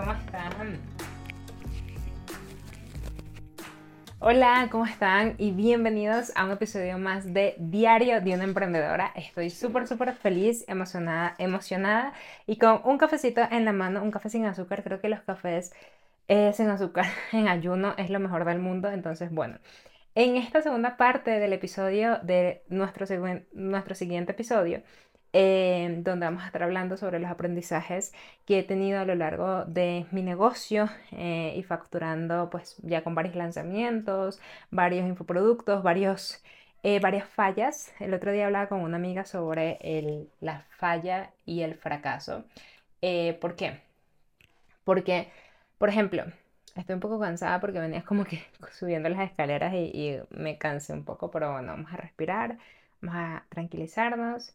¿cómo están? Hola, ¿cómo están? Y bienvenidos a un episodio más de Diario de una Emprendedora. Estoy súper, súper feliz, emocionada, emocionada y con un cafecito en la mano, un café sin azúcar. Creo que los cafés eh, sin azúcar en ayuno es lo mejor del mundo. Entonces, bueno, en esta segunda parte del episodio de nuestro, nuestro siguiente episodio, Em, donde vamos a estar hablando sobre los aprendizajes que he tenido a lo largo de mi negocio eh, y facturando pues ya con varios lanzamientos, varios infoproductos, varios, eh, varias fallas. El otro día hablaba con una amiga sobre la falla y el fracaso. Eh, ¿Por qué? Porque, por ejemplo, estoy un poco cansada porque venía como que subiendo las escaleras y, y me cansé un poco, pero bueno, vamos a respirar, vamos a tranquilizarnos.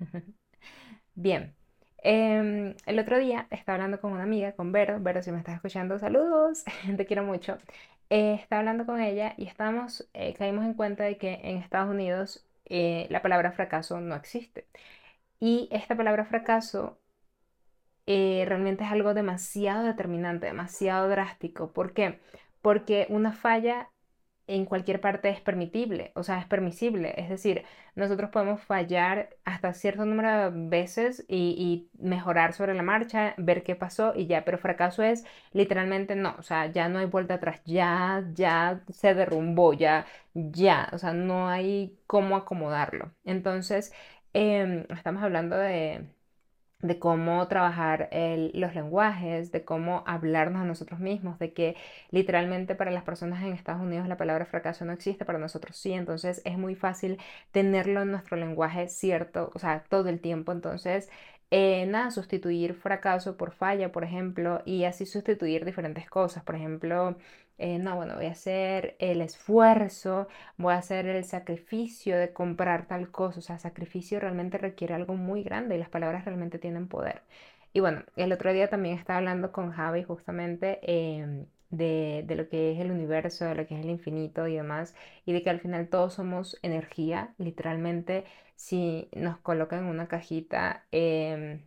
Bien, em, el otro día estaba hablando con una amiga, con Vero. Vero, si me estás escuchando, saludos, te quiero mucho. Eh, estaba hablando con ella y estábamos, eh, caímos en cuenta de que en Estados Unidos eh, la palabra fracaso no existe. Y esta palabra fracaso realmente es algo demasiado determinante, demasiado drástico. ¿Por qué? Porque una falla en cualquier parte es permitible, o sea, es permisible. Es decir, nosotros podemos fallar hasta cierto número de veces y, mejorar sobre la marcha, ver qué pasó y ya, pero fracaso es literalmente no, o sea, ya no hay vuelta atrás, ya, ya se derrumbó, ya, ya, o sea, no hay cómo acomodarlo. Entonces, em, estamos hablando de de cómo trabajar los lenguajes, de cómo hablarnos a nosotros mismos, de que literalmente para las personas en Estados Unidos la palabra fracaso no existe, para nosotros sí, entonces es muy fácil tenerlo en nuestro lenguaje cierto, o sea, todo el tiempo, entonces eh, nada, sustituir fracaso por falla, por ejemplo, y así sustituir diferentes cosas. Por ejemplo, eh, no, bueno, voy a hacer el esfuerzo, voy a hacer el sacrificio de comprar tal cosa. O sea, sacrificio realmente requiere algo muy grande y las palabras realmente tienen poder. Y bueno, el otro día también estaba hablando con Javi justamente em, de, de, lo que es el universo, de lo que es el infinito y demás, y de que al final todos somos energía, literalmente si nos colocan en una cajita, em,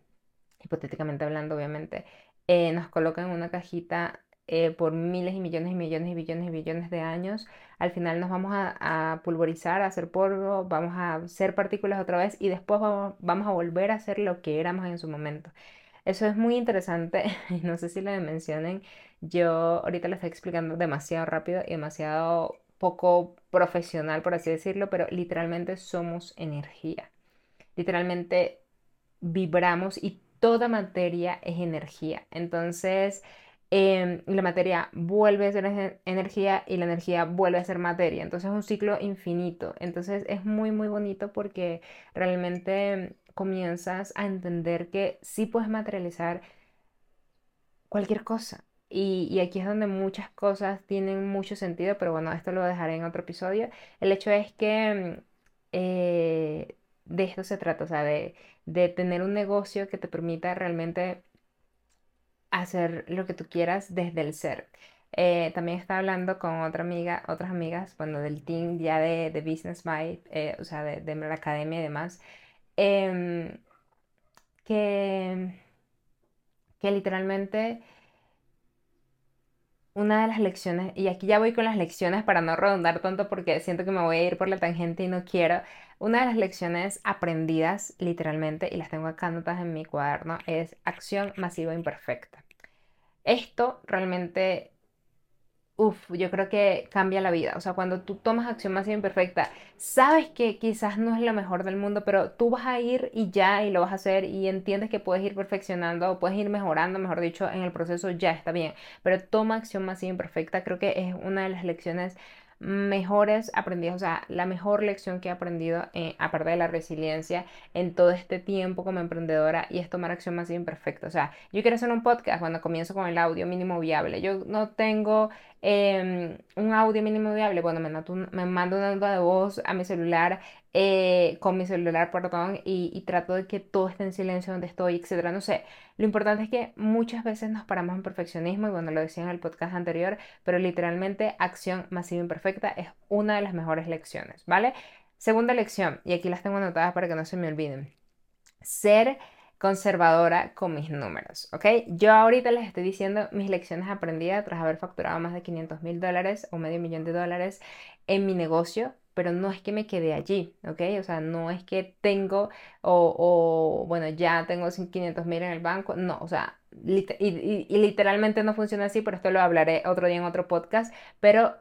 hipotéticamente hablando obviamente, eh, nos colocan en una cajita eh, por miles y millones y millones y billones y billones de años, al final nos vamos a, pulverizar, a hacer polvo, vamos a ser partículas otra vez y después vamos, vamos a volver a ser lo que éramos en su momento. Eso es muy interesante, no sé si lo mencionen, yo ahorita lo estoy explicando demasiado rápido y demasiado poco profesional, por así decirlo, pero literalmente somos energía. Literalmente vibramos y toda materia es energía. Entonces, em, la materia vuelve a ser energía y la energía vuelve a ser materia. Entonces es un ciclo infinito. Entonces es muy, muy bonito porque realmente comienzas a entender que sí puedes materializar cualquier cosa. Y, aquí es donde muchas cosas tienen mucho sentido, pero bueno, esto lo dejaré en otro episodio. El hecho es que eh, de esto se trata, o sea, de, tener un negocio que te permita realmente hacer lo que tú quieras desde el ser. Eh, también estaba hablando con otra amiga, otras amigas, bueno, del team ya de, de Business By, eh, o sea, de, de, la academia y demás, em, que, que literalmente una de las lecciones, y aquí ya voy con las lecciones para no redundar tanto porque siento que me voy a ir por la tangente y no quiero. Una de las lecciones aprendidas literalmente, y las tengo acá anotadas en mi cuaderno, es acción masiva imperfecta. Esto realmente Uf, yo creo que cambia la vida. O sea, cuando tú tomas acción más imperfecta, sabes que quizás no es lo mejor del mundo, pero tú vas a ir y ya y lo vas a hacer y entiendes que puedes ir perfeccionando o puedes ir mejorando, mejor dicho, en el proceso ya está bien. Pero toma acción más imperfecta. Creo que es una de las lecciones mejores aprendidos, o sea, la mejor lección que he aprendido, eh, aparte de la resiliencia, en todo este tiempo como emprendedora y es tomar acción más imperfecta. O sea, yo quiero hacer un podcast cuando comienzo con el audio mínimo viable. Yo no tengo em, un audio mínimo viable. Bueno, me, me mando una nota de voz a mi celular eh, con mi celular, perdón, y, y, trato de que todo esté en silencio donde estoy, etcétera. No sé, lo importante es que muchas veces nos paramos en perfeccionismo, y bueno, lo decía en el podcast anterior, pero literalmente acción masiva imperfecta es una de las mejores lecciones, ¿vale? Segunda lección, y aquí las tengo anotadas para que no se me olviden. ser conservadora con mis números, ¿ok? Yo ahorita les estoy diciendo mis lecciones aprendidas tras haber facturado más de 500 mil dólares o medio millón de dólares en mi negocio, pero no es que me quede allí, ¿ok? O sea, no es que tengo o, bueno, ya tengo 500 mil en el banco, no, o sea, y, literalmente no funciona así, pero esto lo hablaré otro día en otro podcast, pero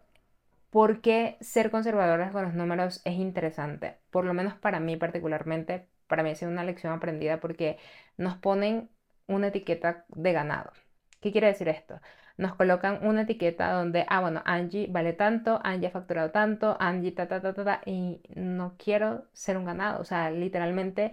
¿por qué ser conservadoras con los números es interesante? Por lo menos para mí particularmente, para mí ha sido una lección aprendida porque nos ponen una etiqueta de ganado. ¿Qué quiere decir esto? Nos colocan una etiqueta donde, ah, bueno, Angie vale tanto, Angie ha facturado tanto, Angie ta, ta, ta, ta, y no quiero ser un ganado. O sea, literalmente,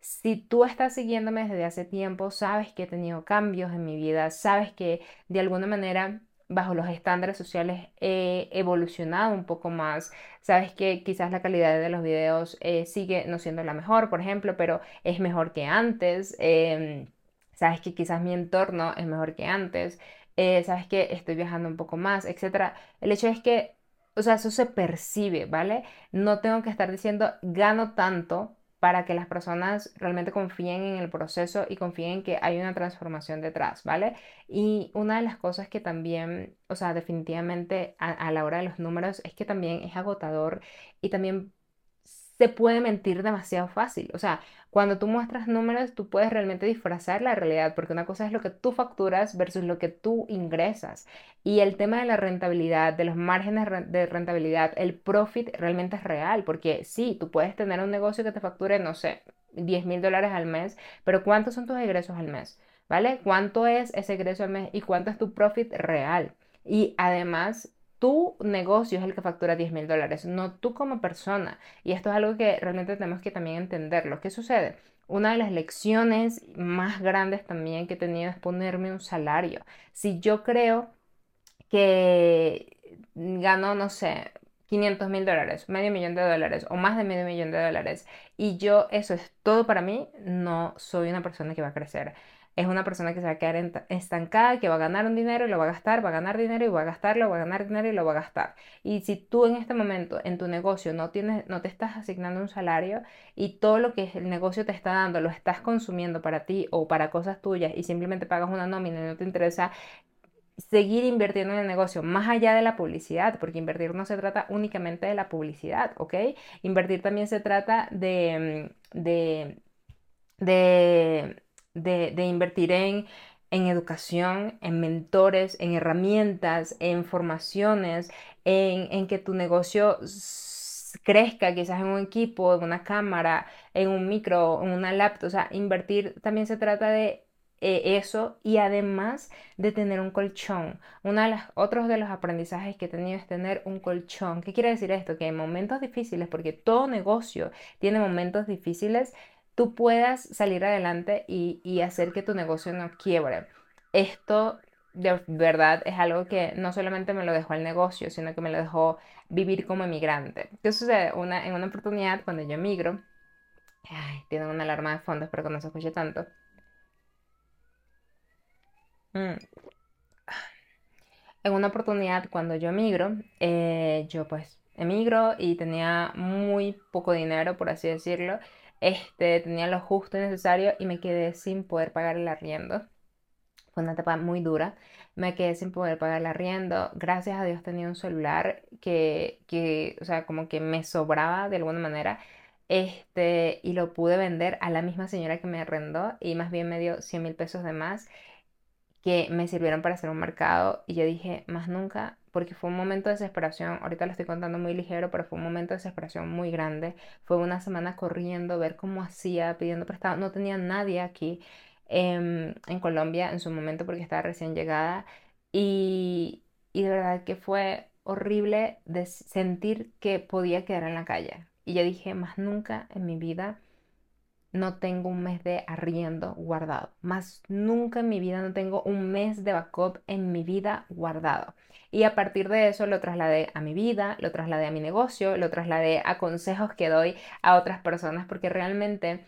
si tú estás siguiéndome desde hace tiempo, sabes que he tenido cambios en mi vida, sabes que de alguna manera bajo los estándares sociales he evolucionado un poco más. Sabes que quizás la calidad de los videos eh, sigue no siendo la mejor, por ejemplo, pero es mejor que antes. Em, sabes que quizás mi entorno es mejor que antes. Eh, sabes que estoy viajando un poco más, etcétera. El hecho es que, o sea, eso se percibe, ¿vale? No tengo que estar diciendo gano tanto para que las personas realmente confíen en el proceso y confíen en que hay una transformación detrás, ¿vale? Y una de las cosas que también, o sea, definitivamente a, a la hora de los números es que también es agotador y también se puede mentir demasiado fácil. O sea, cuando tú muestras números, tú puedes realmente disfrazar la realidad, porque una cosa es lo que tú facturas versus lo que tú ingresas. Y el tema de la rentabilidad, de los márgenes de rentabilidad, el profit realmente es real, porque sí, tú puedes tener un negocio que te facture, no sé, 10 mil dólares al mes, pero ¿cuántos son tus egresos al mes? ¿Vale? ¿Cuánto es ese egreso al mes y cuánto es tu profit real? Y además, tu negocio es el que factura 10 mil dólares, no tú como persona. Y esto es algo que realmente tenemos que también entenderlo. ¿Qué sucede? Una de las lecciones más grandes también que he tenido es ponerme un salario. Si yo creo que gano, no sé, 500 mil dólares, medio millón de dólares o más de medio millón de dólares y yo eso es todo para mí, no soy una persona que va a crecer es una persona que se va a quedar estancada, que va a ganar un dinero y lo va a gastar, va a ganar dinero y va a gastarlo, va a ganar dinero y lo va a gastar. Y si tú en este momento en tu negocio no tienes, no te estás asignando un salario y todo lo que el negocio te está dando lo estás consumiendo para ti o para cosas tuyas y simplemente pagas una nómina y no te interesa seguir invirtiendo en el negocio más allá de la publicidad, porque invertir no se trata únicamente de la publicidad, ¿ok? Invertir también se trata de, de, de de, invertir en, en educación, en mentores, en herramientas, en formaciones, en, que tu negocio crezca quizás en un equipo, en una cámara, en un micro, en una laptop. O sea, invertir también se trata de eh, eso y además de tener un colchón. Uno de los otros de los aprendizajes que he tenido es tener un colchón. ¿Qué quiere decir esto? Que en momentos difíciles, porque todo negocio tiene momentos difíciles, tú puedas salir adelante y, hacer que tu negocio no quiebre. Esto de verdad es algo que no solamente me lo dejó el negocio, sino que me lo dejó vivir como emigrante. ¿Qué sucede? Una, en una oportunidad, cuando yo emigro, ay, tiene una alarma de fondo, espero que no se escuche tanto. Mm. En una oportunidad, cuando yo emigro, eh, yo pues emigro y tenía muy poco dinero, por así decirlo, este, tenía lo justo y necesario y me quedé sin poder pagar el arriendo. Fue una etapa muy dura. Me quedé sin poder pagar el arriendo. Gracias a Dios tenía un celular que, que, o sea, como que me sobraba de alguna manera. Este, y lo pude vender a la misma señora que me arrendó y más bien me dio 100 mil pesos de más que me sirvieron para hacer un mercado y yo dije, más nunca porque fue un momento de desesperación, ahorita lo estoy contando muy ligero, pero fue un momento de desesperación muy grande. Fue una semana corriendo, ver cómo hacía, pidiendo prestado. No tenía nadie aquí em, en Colombia en su momento porque estaba recién llegada. Y, y de verdad que fue horrible de sentir que podía quedar en la calle. Y yo dije, más nunca en mi vida no tengo un mes de arriendo guardado. Más nunca en mi vida no tengo un mes de backup en mi vida guardado. Y a partir de eso lo trasladé a mi vida, lo trasladé a mi negocio, lo trasladé a consejos que doy a otras personas porque realmente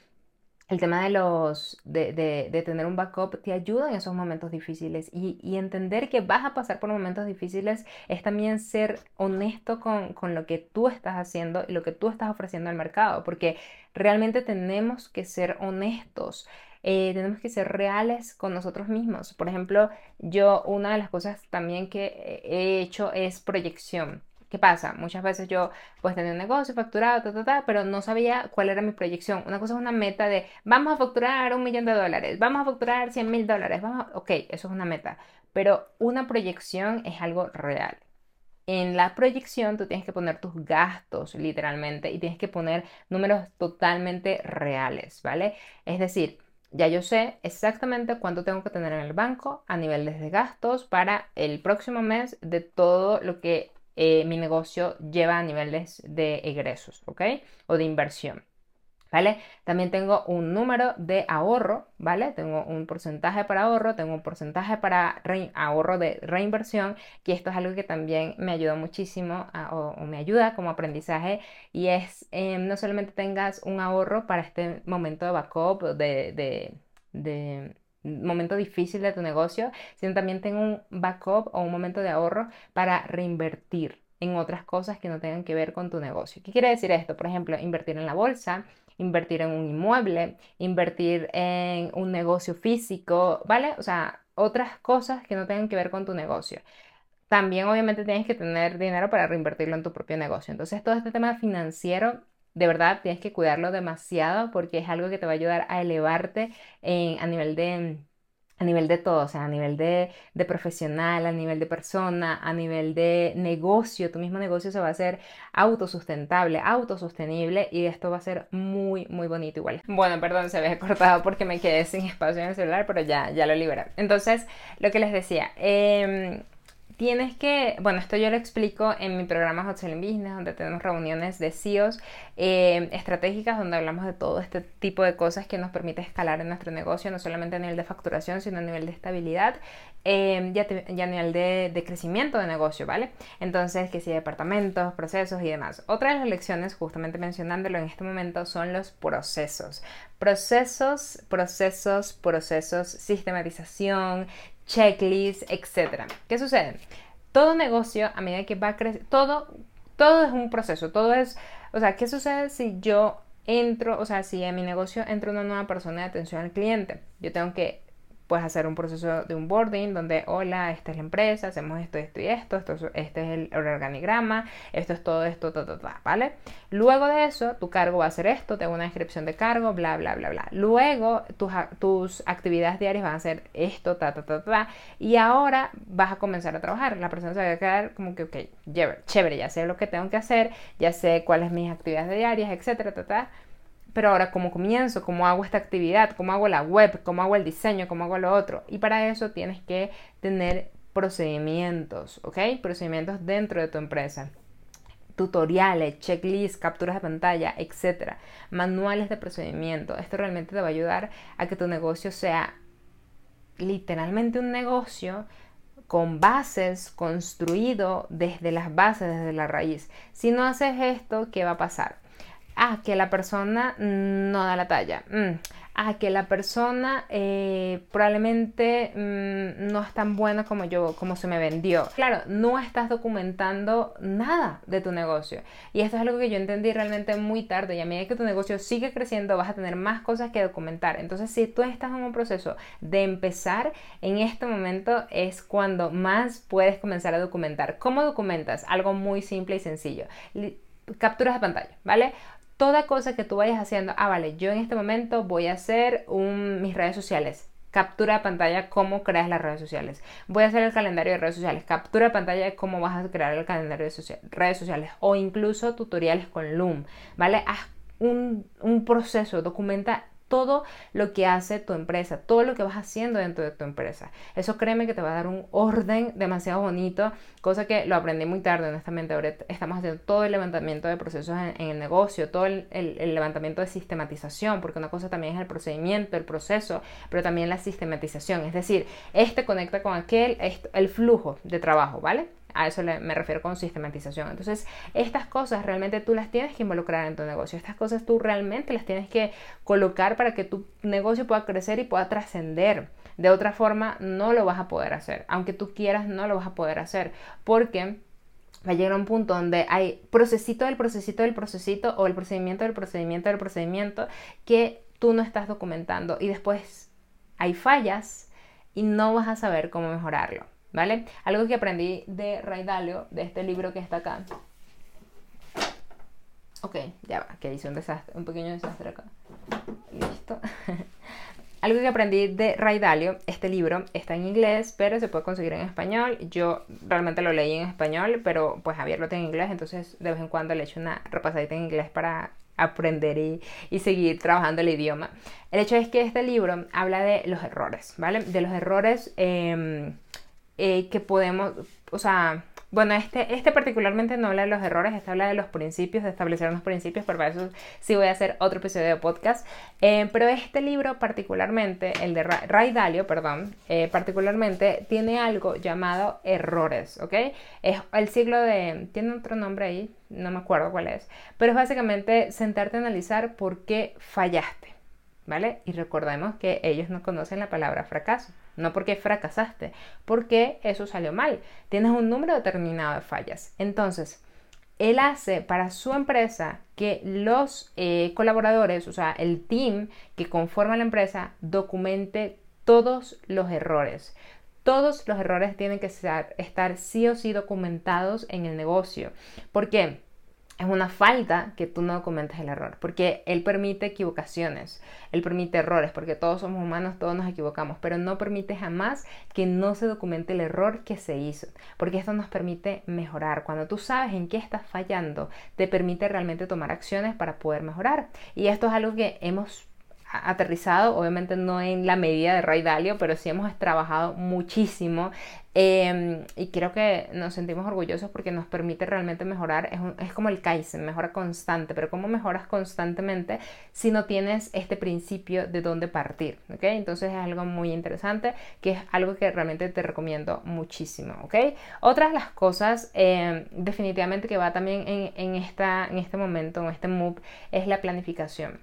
el tema de los de, de, tener un backup te ayuda en esos momentos difíciles y, y, entender que vas a pasar por momentos difíciles es también ser honesto con, con, lo que tú estás haciendo y lo que tú estás ofreciendo al mercado, porque realmente tenemos que ser honestos. Eh, tenemos que ser reales con nosotros mismos. Por ejemplo, yo una de las cosas también que he hecho es proyección. ¿Qué pasa? Muchas veces yo pues tenía un negocio facturado, ta, ta, ta, pero no sabía cuál era mi proyección. Una cosa es una meta de vamos a facturar un millón de dólares, vamos a facturar 100 mil dólares, vamos ok, eso es una meta, pero una proyección es algo real. En la proyección tú tienes que poner tus gastos literalmente y tienes que poner números totalmente reales, ¿vale? Es decir, ya yo sé exactamente cuánto tengo que tener en el banco a nivel de gastos para el próximo mes de todo lo que eh, mi negocio lleva a niveles de egresos, ¿ok? O de inversión. ¿Vale? También tengo un número de ahorro, ¿vale? Tengo un porcentaje para ahorro, tengo un porcentaje para ahorro de reinversión, que esto es algo que también me ayuda muchísimo o, me ayuda como aprendizaje y es em, no solamente tengas un ahorro para este momento de backup, de, de momento difícil de tu negocio, sino también tengo un backup o un momento de ahorro para reinvertir en otras cosas que no tengan que ver con tu negocio. ¿Qué quiere decir esto? Por ejemplo, invertir en la bolsa, invertir en un inmueble, invertir en un negocio físico, ¿vale? O sea, otras cosas que no tengan que ver con tu negocio. También obviamente tienes que tener dinero para reinvertirlo en tu propio negocio. Entonces, todo este tema financiero de verdad tienes que cuidarlo demasiado porque es algo que te va a ayudar a elevarte a nivel de a nivel de todo, o sea, a nivel de, de, profesional, a nivel de persona, a nivel de negocio, tu mismo negocio se va a hacer autosustentable, autosostenible y esto va a ser muy, muy bonito igual. Bueno, perdón, se había cortado porque me quedé sin espacio en el celular, pero ya, ya lo liberé. Entonces, lo que les decía, eh, tienes que, bueno, esto yo lo explico en mi programa Hot Selling Business, donde tenemos reuniones de CEOs eh, estratégicas, donde hablamos de todo este tipo de cosas que nos permite escalar en nuestro negocio, no solamente a nivel de facturación, sino a nivel de estabilidad eh, y, a, nivel de, crecimiento de negocio, ¿vale? Entonces, que si departamentos, procesos y demás. Otra de las lecciones, justamente mencionándolo en este momento, son los procesos. Procesos, procesos, procesos, sistematización, checklist, etc. ¿Qué sucede? Todo negocio, a medida que va crecer, todo, todo es un proceso, todo es, o sea, ¿qué sucede si yo entro, o sea, si en mi negocio entra una nueva persona de atención al cliente? Yo tengo que puedes hacer un proceso de onboarding donde, hola, esta es la empresa, hacemos esto, esto y esto, esto este es el organigrama, esto es todo esto, ta, ta, ta, ¿vale? Luego de eso, tu cargo va a ser esto, tengo una descripción de cargo, bla, bla, bla, bla. Luego, tus, tus actividades diarias van a ser esto, ta, ta, ta, ta, y ahora vas a comenzar a trabajar. La persona se va a quedar como que, ok, chévere, ya sé lo que tengo que hacer, ya sé cuáles mis actividades diarias, etcétera, ta, ta pero ahora cómo comienzo, cómo hago esta actividad, cómo hago la web, cómo hago el diseño, cómo hago lo otro. Y para eso tienes que tener procedimientos, ¿ok? Procedimientos dentro de tu empresa. Tutoriales, checklists, capturas de pantalla, etc. Manuales de procedimiento. Esto realmente te va a ayudar a que tu negocio sea literalmente un negocio con bases, construido desde las bases, desde la raíz. Si no haces esto, ¿qué va a pasar? Ah, que la persona no da la talla, mm. ah, que la persona eh, probablemente mm, no es tan buena como yo, como se me vendió. Claro, no estás documentando nada de tu negocio. Y esto es algo que yo entendí realmente muy tarde. Y a medida que tu negocio sigue creciendo, vas a tener más cosas que documentar. Entonces, si tú estás en un proceso de empezar, en este momento es cuando más puedes comenzar a documentar. ¿Cómo documentas? Algo muy simple y sencillo capturas de pantalla, ¿vale? Toda cosa que tú vayas haciendo, ah, vale, yo en este momento voy a hacer mis redes sociales. Captura de pantalla cómo creas las redes sociales. Voy a hacer el calendario de redes sociales. Captura de pantalla cómo vas a crear el calendario de redes sociales. O incluso tutoriales con Loom. ¿Vale? Haz un, un proceso. Documenta todo lo que hace tu empresa, todo lo que vas haciendo dentro de tu empresa. Eso créeme que te va a dar un orden demasiado bonito, cosa que lo aprendí muy tarde, honestamente. Ahora estamos haciendo todo el levantamiento de procesos en, el negocio, todo el, levantamiento de sistematización, porque una cosa también es el procedimiento, el proceso, pero también la sistematización. Es decir, este conecta con aquel, el flujo de trabajo, ¿vale? A eso me refiero con sistematización. Entonces, estas cosas realmente tú las tienes que involucrar en tu negocio. Estas cosas tú realmente las tienes que colocar para que tu negocio pueda crecer y pueda trascender. De otra forma, no lo vas a poder hacer. Aunque tú quieras, no lo vas a poder hacer. Porque va a llegar a un punto donde hay procesito del procesito del procesito o el procedimiento del procedimiento del procedimiento que tú no estás documentando y después hay fallas y no vas a saber cómo mejorarlo, ¿vale? Algo que aprendí de Ray Dalio, de este libro que está acá. Ok, ya va, que hice un desastre, un pequeño desastre acá. Listo. Algo que aprendí de Ray Dalio, este libro está en inglés, pero se puede conseguir en español. Yo realmente lo leí en español, pero pues Javier lo tiene en inglés, entonces de vez en cuando le echo una repasadita en inglés para aprender y, seguir trabajando el idioma. El hecho es que este libro habla de los errores, ¿vale? De los errores em, eh, que podemos, o sea, bueno, este, este particularmente no habla de los errores, este habla de los principios, de establecer unos principios, pero para eso sí voy a hacer otro episodio de podcast. Eh, pero este libro particularmente, el de Ray Dalio, perdón, eh, particularmente tiene algo llamado errores, ¿ok? Es el siglo de... tiene otro nombre ahí, no me acuerdo cuál es, pero es básicamente sentarte a analizar por qué fallaste, ¿vale? Y recordemos que ellos no conocen la palabra fracaso no porque fracasaste, porque eso salió mal. Tienes un número determinado de fallas. Entonces, él hace para su empresa que los eh, colaboradores, o sea, el team que conforma la empresa, documente todos los errores. Todos los errores tienen que estar sí o sí documentados en el negocio. ¿Por qué? Es una falta que tú no documentes el error, porque él permite equivocaciones, él permite errores, porque todos somos humanos, todos nos equivocamos, pero no permite jamás que no se documente el error que se hizo, porque esto nos permite mejorar. Cuando tú sabes en qué estás fallando, te permite realmente tomar acciones para poder mejorar. Y esto es algo que hemos aterrizado, obviamente no en la medida de Ray Dalio, pero sí hemos trabajado muchísimo em, y creo que nos sentimos orgullosos porque nos permite realmente mejorar, es, es, como el Kaizen, mejora constante, pero ¿cómo mejoras constantemente si no tienes este principio de dónde partir? ¿ok? Entonces es algo muy interesante, que es algo que realmente te recomiendo muchísimo, ¿ok? Otra de las cosas em, definitivamente que va también en, en, esta, en este momento, en este move, es la planificación.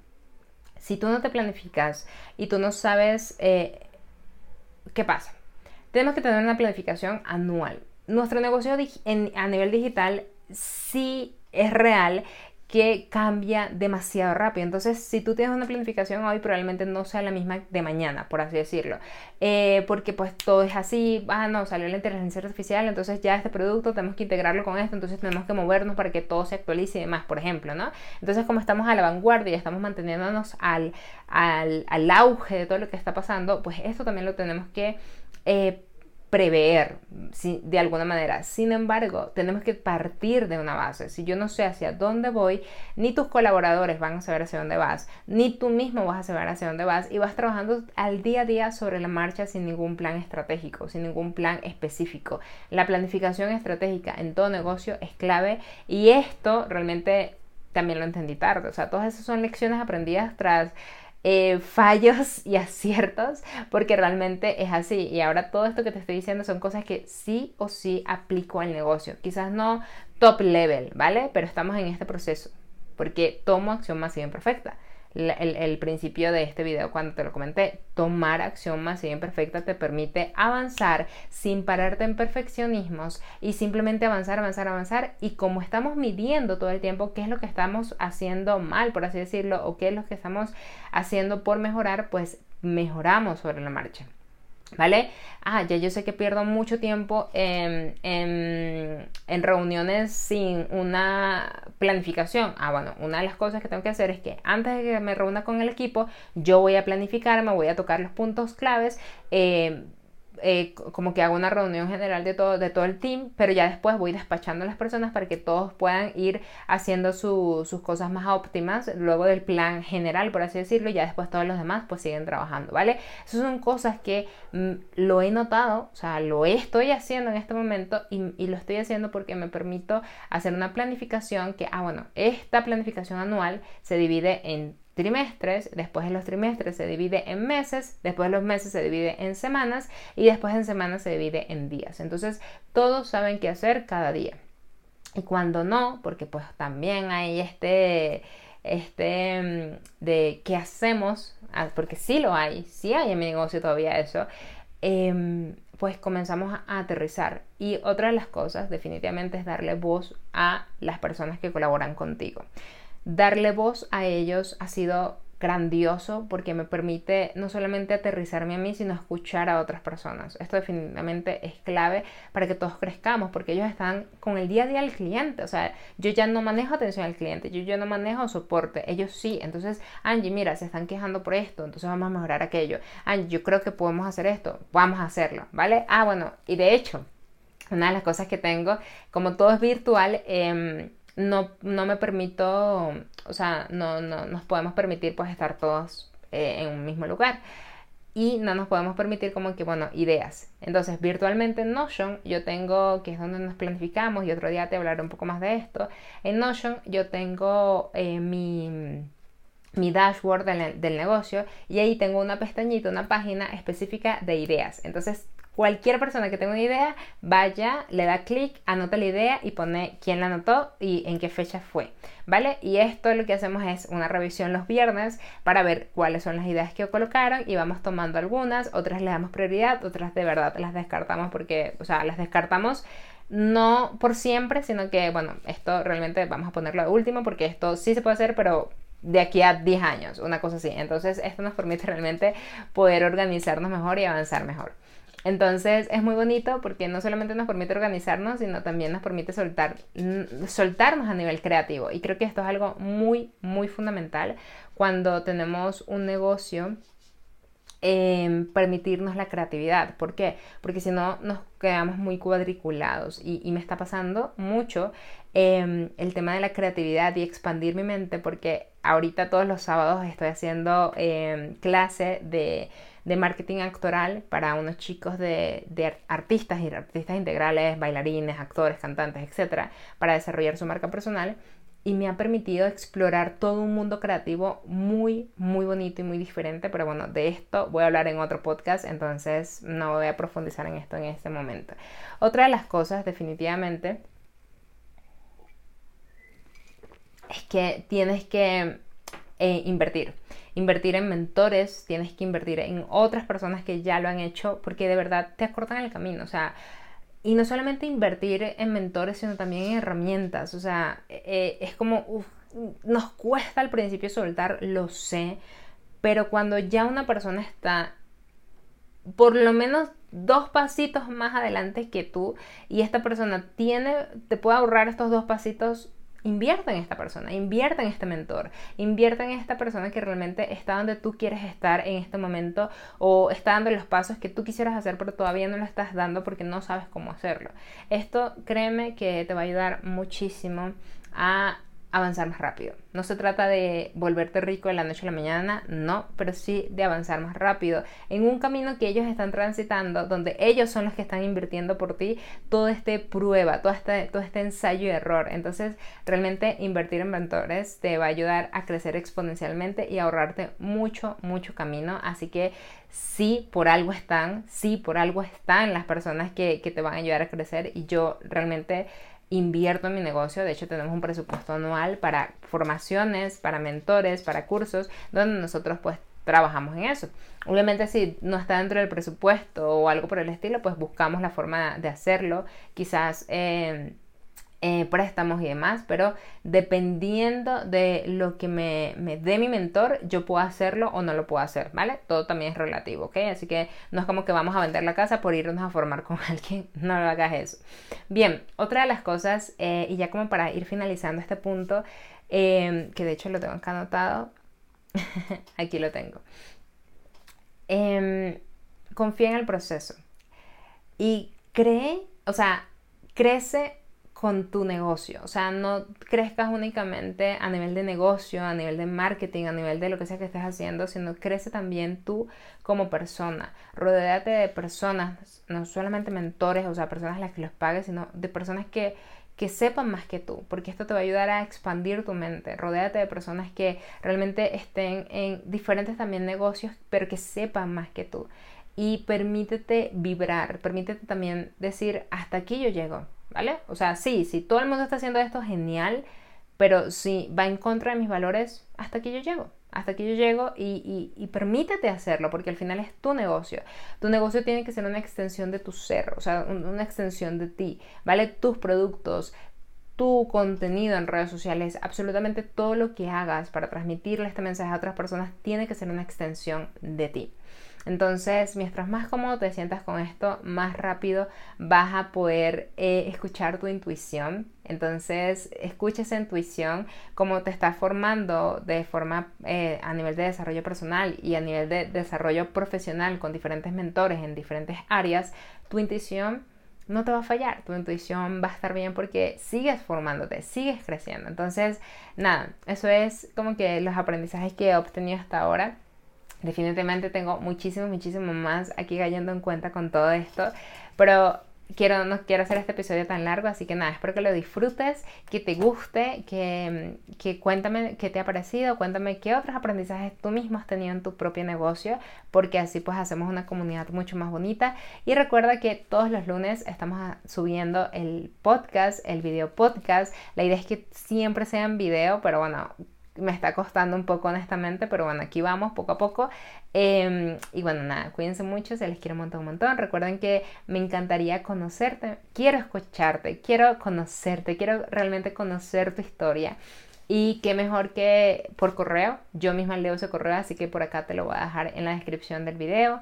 Si tú no te planificas y tú no sabes eh, qué pasa, tenemos que tener una planificación anual. Nuestro negocio a nivel digital sí es real que cambia demasiado rápido. Entonces, si tú tienes una planificación hoy, probablemente no sea la misma de mañana, por así decirlo. Eh, porque pues todo es así, ah, no, salió la inteligencia artificial, entonces ya este producto tenemos que integrarlo con esto, entonces tenemos que movernos para que todo se actualice y demás, por ejemplo, ¿no? Entonces, como estamos a la vanguardia y estamos manteniéndonos al, al, al auge de todo lo que está pasando, pues esto también lo tenemos que... Eh, prever de alguna manera. Sin embargo, tenemos que partir de una base. Si yo no sé hacia dónde voy, ni tus colaboradores van a saber hacia dónde vas, ni tú mismo vas a saber hacia dónde vas y vas trabajando al día a día sobre la marcha sin ningún plan estratégico, sin ningún plan específico. La planificación estratégica en todo negocio es clave y esto realmente también lo entendí tarde. O sea, todas esas son lecciones aprendidas tras eh, fallos y aciertos, porque realmente es así. Y ahora todo esto que te estoy diciendo son cosas que sí o sí aplico al negocio. Quizás no top level, ¿vale? Pero estamos en este proceso, porque tomo acción más bien el, principio de este video cuando te lo comenté. Tomar acción más y imperfecta te permite avanzar sin pararte en perfeccionismos y simplemente avanzar, avanzar, avanzar. Y como estamos midiendo todo el tiempo qué es lo que estamos haciendo mal, por así decirlo, o qué es lo que estamos haciendo por mejorar, pues mejoramos sobre la marcha. ¿Vale? Ah, ya yo sé que pierdo mucho tiempo en, en, reuniones sin una planificación. Ah, bueno, una de las cosas que tengo que hacer es que antes de que me reúna con el equipo, yo voy a planificar, me voy a tocar los puntos claves. Eh, eh, como que hago una reunión general de todo, de todo el team, pero ya después voy despachando a las personas para que todos puedan ir haciendo sus cosas más óptimas luego del plan general, por así decirlo, y ya después todos los demás pues siguen trabajando, ¿vale? Esas son cosas que mm, lo he notado, o sea, lo estoy haciendo en este momento y, y lo estoy haciendo porque me permito hacer una planificación que, ah, bueno, esta planificación anual se divide en trimestres, después de los trimestres se divide en meses, después de los meses se divide en semanas y después en semanas se divide en días. Entonces todos saben qué hacer cada día. Y cuando no, porque pues también hay este, este mm, de qué hacemos, ah, porque sí lo hay, sí hay en mi negocio todavía eso, em, pues comenzamos a aterrizar. Y otra de las cosas definitivamente es darle voz a las personas que colaboran contigo. Darle voz a ellos ha sido grandioso porque me permite no solamente aterrizarme a mí, sino escuchar a otras personas. Esto definitivamente es clave para que todos crezcamos porque ellos están con el día a día del cliente. O sea, yo ya no manejo atención al cliente, yo ya no manejo soporte, ellos sí. Entonces, Angie, mira, se están quejando por esto, entonces vamos a mejorar aquello. Angie, yo creo que podemos hacer esto, vamos a hacerlo, ¿vale? Ah, bueno, y de hecho, una de las cosas que tengo, como todo es virtual, eh, no, no me permito, o sea, no, no nos podemos permitir pues estar todos eh, en un mismo lugar y no nos podemos permitir como que, bueno, ideas. Entonces, virtualmente en Notion yo tengo, que es donde nos planificamos, y otro día te hablaré un poco más de esto, en Notion yo tengo eh, mi, mi dashboard del, del, negocio y ahí tengo una pestañita, una página específica de ideas. Entonces, Cualquier persona que tenga una idea, vaya, le da clic, anota la idea y pone quién la anotó y en qué fecha fue, ¿vale? Y esto lo que hacemos es una revisión los viernes para ver cuáles son las ideas que colocaron y vamos tomando algunas, otras le damos prioridad, otras de verdad las descartamos porque, o sea, las descartamos no por siempre, sino que, bueno, esto realmente vamos a ponerlo de último porque esto sí se puede hacer, pero de aquí a 10 años, una cosa así. Entonces, esto nos permite realmente poder organizarnos mejor y avanzar mejor. Entonces es muy bonito porque no solamente nos permite organizarnos, sino también nos permite soltar, soltarnos a nivel creativo. Y creo que esto es algo muy, muy fundamental cuando tenemos un negocio. Eh, permitirnos la creatividad. ¿Por qué? Porque si no nos quedamos muy cuadriculados y, me está pasando mucho em, el tema de la creatividad y expandir mi mente porque ahorita todos los sábados estoy haciendo em, clase de de marketing actoral para unos chicos de, artistas y artistas integrales, bailarines, actores, cantantes, etcétera, para desarrollar su marca personal y me ha permitido explorar todo un mundo creativo muy, muy bonito y muy diferente. Pero bueno, de esto voy a hablar en otro podcast, entonces no voy a profundizar en esto en este momento. Otra de las cosas, definitivamente, es que tienes que eh, invertir. Invertir en mentores, tienes que invertir en otras personas que ya lo han hecho, porque de verdad te acortan el camino, o sea, y no solamente invertir en mentores, sino también en herramientas, o sea, eh, es como, nos cuesta al principio soltar, lo sé, pero cuando ya una persona está por lo menos dos pasitos más adelante que tú y esta persona tiene, te puede ahorrar estos dos pasitos invierta en esta persona, invierta en este mentor, invierta en esta persona que realmente está donde tú quieres estar en este momento o está dando los pasos que tú quisieras hacer pero todavía no lo estás dando porque no sabes cómo hacerlo. Esto créeme que te va a ayudar muchísimo a avanzar más rápido. No se trata de volverte rico de la noche a la mañana, no, pero sí de avanzar más rápido en un camino que ellos están transitando, donde ellos son los que están invirtiendo por ti todo este prueba, todo este, todo este ensayo y error. Entonces, realmente invertir en mentores te va a ayudar a crecer exponencialmente y ahorrarte mucho, mucho camino. Así que sí, por algo están, sí, por algo están las personas que, que te van a ayudar a crecer y yo realmente invierto en mi negocio. De hecho, tenemos un presupuesto anual para formaciones, para mentores, para cursos, donde nosotros pues trabajamos en eso. Obviamente si no está dentro del presupuesto o algo por el estilo, pues buscamos la forma de hacerlo. Quizás... Eh, eh, préstamos y demás, pero dependiendo de lo que me, dé mi mentor, yo puedo hacerlo o no lo puedo hacer, ¿vale? Todo también es relativo, ¿ok? Así que no es como que vamos a vender la casa por irnos a formar con alguien, no lo hagas eso. Bien, otra de las cosas, eh, y ya como para ir finalizando este punto, em, que de hecho lo tengo acá anotado, aquí lo tengo. Em, confía en el proceso y cree, o sea, crece con tu negocio. O sea, no crezcas únicamente a nivel de negocio, a nivel de marketing, a nivel de lo que sea que estés haciendo, sino crece también tú como persona. Rodéate de personas, no solamente mentores, o sea, personas a las que los pagues, sino de personas que, que sepan más que tú, porque esto te va a ayudar a expandir tu mente. Rodéate de personas que realmente estén en diferentes también negocios, pero que sepan más que tú. Y permítete vibrar, permítete también decir, hasta aquí yo llego, ¿vale? O sea, sí, si todo el mundo está haciendo esto, genial, pero si va en contra de mis valores, hasta aquí yo llego hasta aquí yo llego y, permítete hacerlo, porque al final es tu negocio. Tu negocio tiene que ser una extensión de tu ser, o sea, una extensión de ti, ¿vale? Tus productos, tu contenido en redes sociales, absolutamente todo lo que hagas para transmitirle este mensaje a otras personas tiene que ser una extensión de ti. Entonces, mientras más cómodo te sientas con esto, más rápido vas a poder eh, escuchar tu intuición. Entonces, escucha esa intuición, como te está formando de forma eh, a nivel de desarrollo personal y a nivel de desarrollo profesional con diferentes mentores en diferentes áreas, tu intuición no te va a fallar, tu intuición va a estar bien porque sigues formándote, sigues creciendo. Entonces, nada, eso es como que los aprendizajes que he obtenido hasta ahora. Definitivamente tengo muchísimo, muchísimo más aquí cayendo en cuenta con todo esto, pero quiero, no quiero hacer este episodio tan largo, así que nada, espero que lo disfrutes, que te guste, que, que cuéntame qué te ha parecido, cuéntame qué otros aprendizajes tú mismo has tenido en tu propio negocio, porque así pues hacemos una comunidad mucho más bonita. Y recuerda que todos los lunes estamos subiendo el podcast, el video podcast. La idea es que siempre sea en video, pero bueno, me está costando un poco honestamente, pero bueno, aquí vamos poco a poco. Em, y bueno, nada, cuídense mucho, se les quiere un montón, un montón. Recuerden que me encantaría conocerte, quiero escucharte, quiero conocerte, quiero realmente conocer tu historia. Y qué mejor que por correo, yo misma leo ese correo, así que por acá te lo voy a dejar en la descripción del video.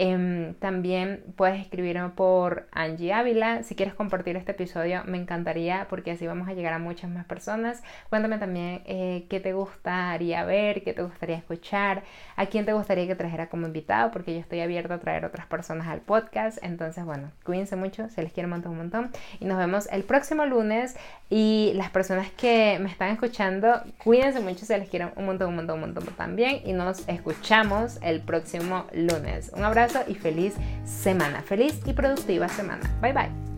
Em, también puedes escribirme por Angie Ávila. Si quieres compartir este episodio, me encantaría porque así vamos a llegar a muchas más personas. Cuéntame también eh, qué te gustaría ver, qué te gustaría escuchar, a quién te gustaría que trajera como invitado, porque yo estoy abierta a traer otras personas al podcast. Entonces, bueno, cuídense mucho, se les quiere un montón, un montón. Y nos vemos el próximo lunes. Y las personas que me están escuchando, cuídense mucho, se les quiere un montón, un montón, un montón también. Y nos escuchamos el próximo lunes. Un y feliz semana. Feliz y productiva semana. Bye bye.